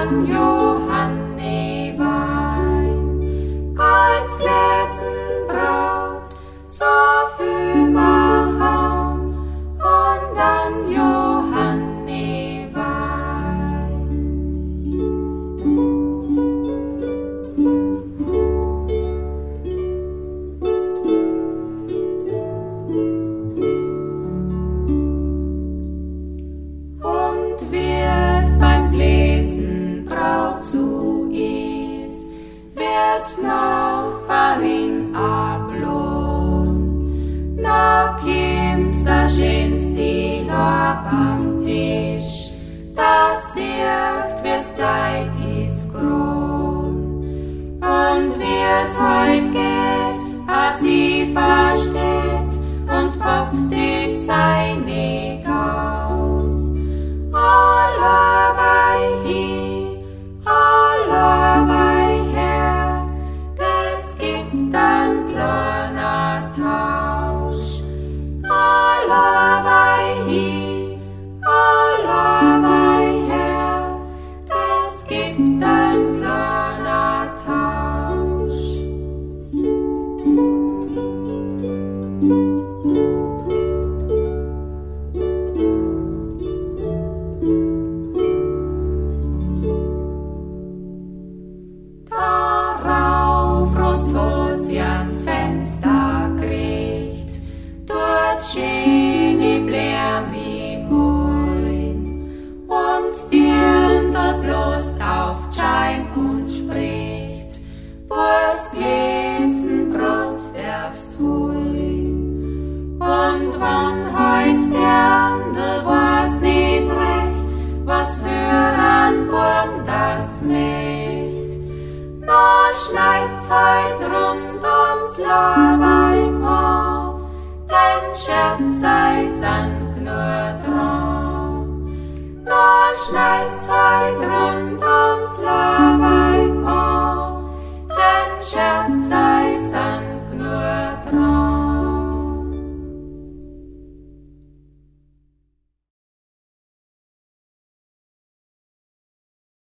on your Jesuis wird Nachbarin ablon. Na kommt der schönste Lob am Tisch, das sieht, wie's Zeit ist grün. Und wie's heute He Weisheit rund ums Labaima, denn Scherz sei sank nur dran. Nur Schneidheit rund